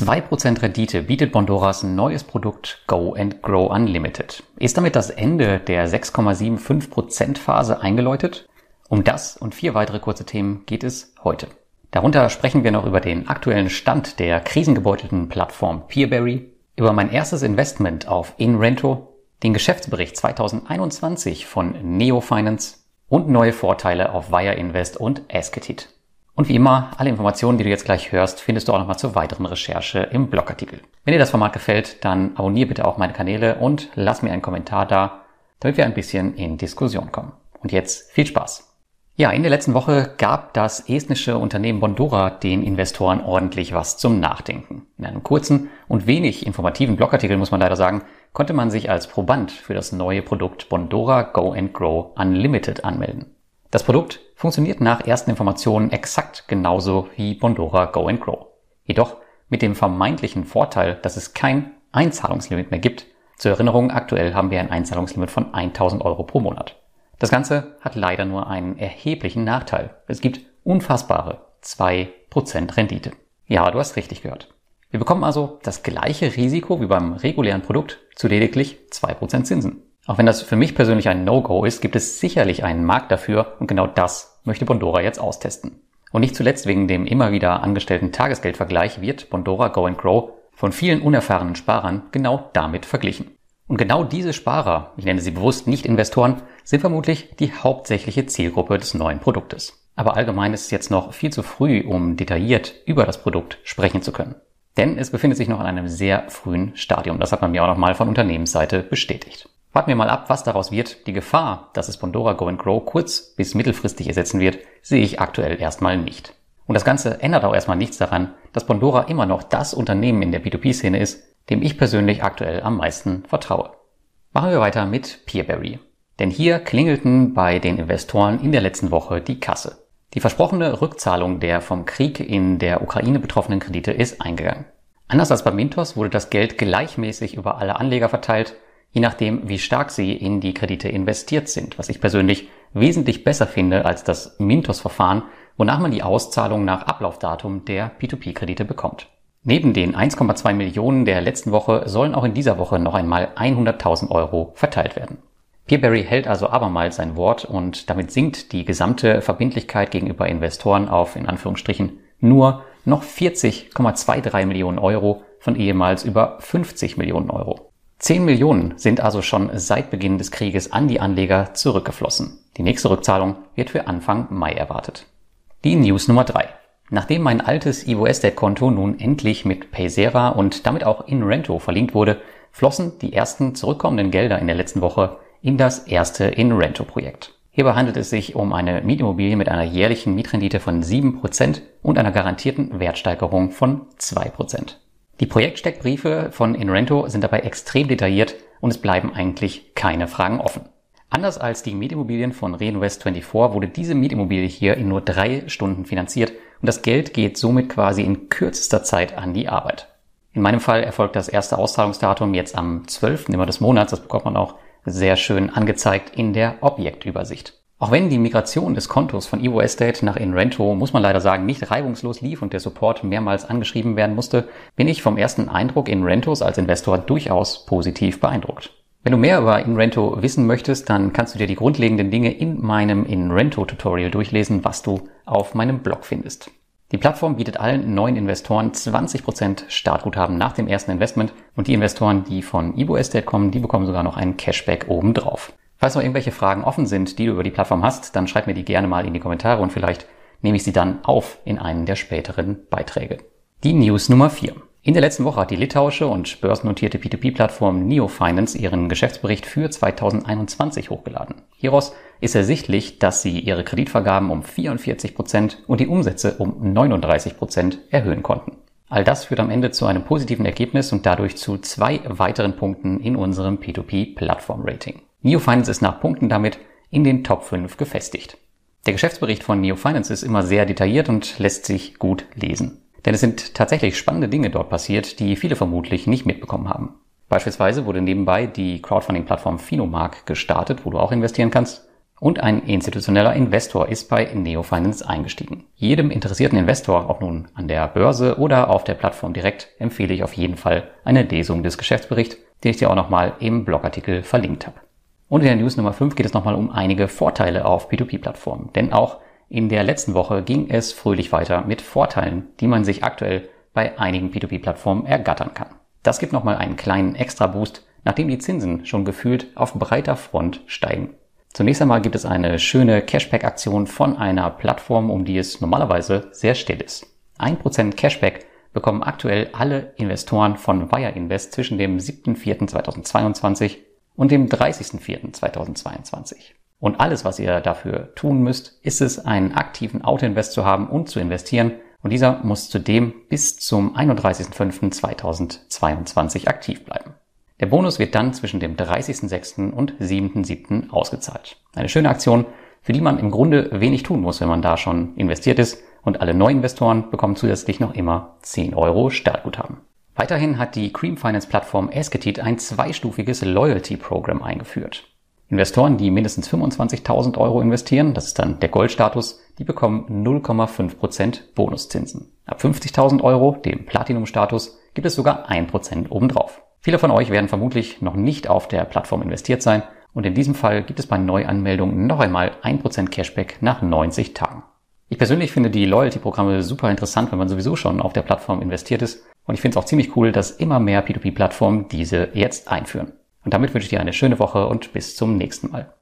2% Rendite bietet Bondoras neues Produkt Go and Grow Unlimited. Ist damit das Ende der 6,75% Phase eingeläutet? Um das und vier weitere kurze Themen geht es heute. Darunter sprechen wir noch über den aktuellen Stand der krisengebeutelten Plattform Peerberry, über mein erstes Investment auf InRento, den Geschäftsbericht 2021 von Neo Finance und neue Vorteile auf Wire Invest und Esketit. Und wie immer, alle Informationen, die du jetzt gleich hörst, findest du auch nochmal zur weiteren Recherche im Blogartikel. Wenn dir das Format gefällt, dann abonniere bitte auch meine Kanäle und lass mir einen Kommentar da, damit wir ein bisschen in Diskussion kommen. Und jetzt viel Spaß! Ja, in der letzten Woche gab das estnische Unternehmen Bondora den Investoren ordentlich was zum Nachdenken. In einem kurzen und wenig informativen Blogartikel muss man leider sagen, konnte man sich als Proband für das neue Produkt Bondora Go and Grow Unlimited anmelden. Das Produkt funktioniert nach ersten Informationen exakt genauso wie Bondora Go and Grow. Jedoch mit dem vermeintlichen Vorteil, dass es kein Einzahlungslimit mehr gibt. Zur Erinnerung, aktuell haben wir ein Einzahlungslimit von 1000 Euro pro Monat. Das Ganze hat leider nur einen erheblichen Nachteil. Es gibt unfassbare 2% Rendite. Ja, du hast richtig gehört. Wir bekommen also das gleiche Risiko wie beim regulären Produkt zu lediglich 2% Zinsen. Auch wenn das für mich persönlich ein No-Go ist, gibt es sicherlich einen Markt dafür und genau das möchte Bondora jetzt austesten. Und nicht zuletzt wegen dem immer wieder angestellten Tagesgeldvergleich wird Bondora Go and Grow von vielen unerfahrenen Sparern genau damit verglichen. Und genau diese Sparer, ich nenne sie bewusst nicht Investoren, sind vermutlich die hauptsächliche Zielgruppe des neuen Produktes. Aber allgemein ist es jetzt noch viel zu früh, um detailliert über das Produkt sprechen zu können. Denn es befindet sich noch in einem sehr frühen Stadium. Das hat man mir auch nochmal von Unternehmensseite bestätigt. Warten wir mal ab, was daraus wird. Die Gefahr, dass es Pandora Go and Grow kurz- bis mittelfristig ersetzen wird, sehe ich aktuell erstmal nicht. Und das Ganze ändert auch erstmal nichts daran, dass Pandora immer noch das Unternehmen in der B2B-Szene ist, dem ich persönlich aktuell am meisten vertraue. Machen wir weiter mit Peerberry. Denn hier klingelten bei den Investoren in der letzten Woche die Kasse. Die versprochene Rückzahlung der vom Krieg in der Ukraine betroffenen Kredite ist eingegangen. Anders als bei Mintos wurde das Geld gleichmäßig über alle Anleger verteilt je nachdem, wie stark sie in die Kredite investiert sind, was ich persönlich wesentlich besser finde als das Mintos-Verfahren, wonach man die Auszahlung nach Ablaufdatum der P2P-Kredite bekommt. Neben den 1,2 Millionen der letzten Woche sollen auch in dieser Woche noch einmal 100.000 Euro verteilt werden. Peerberry hält also abermals sein Wort und damit sinkt die gesamte Verbindlichkeit gegenüber Investoren auf in Anführungsstrichen nur noch 40,23 Millionen Euro von ehemals über 50 Millionen Euro. 10 Millionen sind also schon seit Beginn des Krieges an die Anleger zurückgeflossen. Die nächste Rückzahlung wird für Anfang Mai erwartet. Die News Nummer 3. Nachdem mein altes Estate-Konto nun endlich mit Paysera und damit auch in Rento verlinkt wurde, flossen die ersten zurückkommenden Gelder in der letzten Woche in das erste in Rento Projekt. Hierbei handelt es sich um eine Mietimmobilie mit einer jährlichen Mietrendite von 7% und einer garantierten Wertsteigerung von 2%. Die Projektsteckbriefe von Inrento sind dabei extrem detailliert und es bleiben eigentlich keine Fragen offen. Anders als die Mietimmobilien von Reinvest24 wurde diese Mietimmobilie hier in nur drei Stunden finanziert und das Geld geht somit quasi in kürzester Zeit an die Arbeit. In meinem Fall erfolgt das erste Auszahlungsdatum jetzt am 12. immer des Monats. Das bekommt man auch sehr schön angezeigt in der Objektübersicht. Auch wenn die Migration des Kontos von Evo Estate nach Inrento, muss man leider sagen, nicht reibungslos lief und der Support mehrmals angeschrieben werden musste, bin ich vom ersten Eindruck Inrentos als Investor durchaus positiv beeindruckt. Wenn du mehr über Inrento wissen möchtest, dann kannst du dir die grundlegenden Dinge in meinem Inrento-Tutorial durchlesen, was du auf meinem Blog findest. Die Plattform bietet allen neuen Investoren 20% Startguthaben nach dem ersten Investment und die Investoren, die von Evo Estate kommen, die bekommen sogar noch einen Cashback obendrauf. Falls noch irgendwelche Fragen offen sind, die du über die Plattform hast, dann schreib mir die gerne mal in die Kommentare und vielleicht nehme ich sie dann auf in einen der späteren Beiträge. Die News Nummer 4. In der letzten Woche hat die litauische und börsennotierte P2P-Plattform NeoFinance ihren Geschäftsbericht für 2021 hochgeladen. Hieraus ist ersichtlich, dass sie ihre Kreditvergaben um 44 Prozent und die Umsätze um 39 Prozent erhöhen konnten. All das führt am Ende zu einem positiven Ergebnis und dadurch zu zwei weiteren Punkten in unserem P2P-Plattform-Rating. NeoFinance ist nach Punkten damit in den Top 5 gefestigt. Der Geschäftsbericht von NeoFinance ist immer sehr detailliert und lässt sich gut lesen. Denn es sind tatsächlich spannende Dinge dort passiert, die viele vermutlich nicht mitbekommen haben. Beispielsweise wurde nebenbei die Crowdfunding-Plattform Phinomark gestartet, wo du auch investieren kannst. Und ein institutioneller Investor ist bei Neo Finance eingestiegen. Jedem interessierten Investor, ob nun an der Börse oder auf der Plattform direkt, empfehle ich auf jeden Fall eine Lesung des Geschäftsberichts, den ich dir auch nochmal im Blogartikel verlinkt habe. Und in der News Nummer 5 geht es nochmal um einige Vorteile auf P2P-Plattformen. Denn auch in der letzten Woche ging es fröhlich weiter mit Vorteilen, die man sich aktuell bei einigen P2P-Plattformen ergattern kann. Das gibt nochmal einen kleinen Extra-Boost, nachdem die Zinsen schon gefühlt auf breiter Front steigen. Zunächst einmal gibt es eine schöne Cashback-Aktion von einer Plattform, um die es normalerweise sehr still ist. 1% Cashback bekommen aktuell alle Investoren von Wire Invest zwischen dem 7.4.2022 und dem 30.04.2022. Und alles, was ihr dafür tun müsst, ist es, einen aktiven Auto-Invest zu haben und zu investieren. Und dieser muss zudem bis zum 31.05.2022 aktiv bleiben. Der Bonus wird dann zwischen dem 30.06. und 7.07. ausgezahlt. Eine schöne Aktion, für die man im Grunde wenig tun muss, wenn man da schon investiert ist und alle Neuinvestoren bekommen zusätzlich noch immer 10 Euro Startguthaben. Weiterhin hat die Cream Finance Plattform Esketit ein zweistufiges Loyalty Program eingeführt. Investoren, die mindestens 25.000 Euro investieren, das ist dann der Goldstatus, die bekommen 0,5% Bonuszinsen. Ab 50.000 Euro, dem Platinum-Status, gibt es sogar 1% obendrauf. Viele von euch werden vermutlich noch nicht auf der Plattform investiert sein und in diesem Fall gibt es bei Neuanmeldungen noch einmal 1% Cashback nach 90 Tagen. Ich persönlich finde die Loyalty-Programme super interessant, wenn man sowieso schon auf der Plattform investiert ist und ich finde es auch ziemlich cool, dass immer mehr P2P-Plattformen diese jetzt einführen. Und damit wünsche ich dir eine schöne Woche und bis zum nächsten Mal.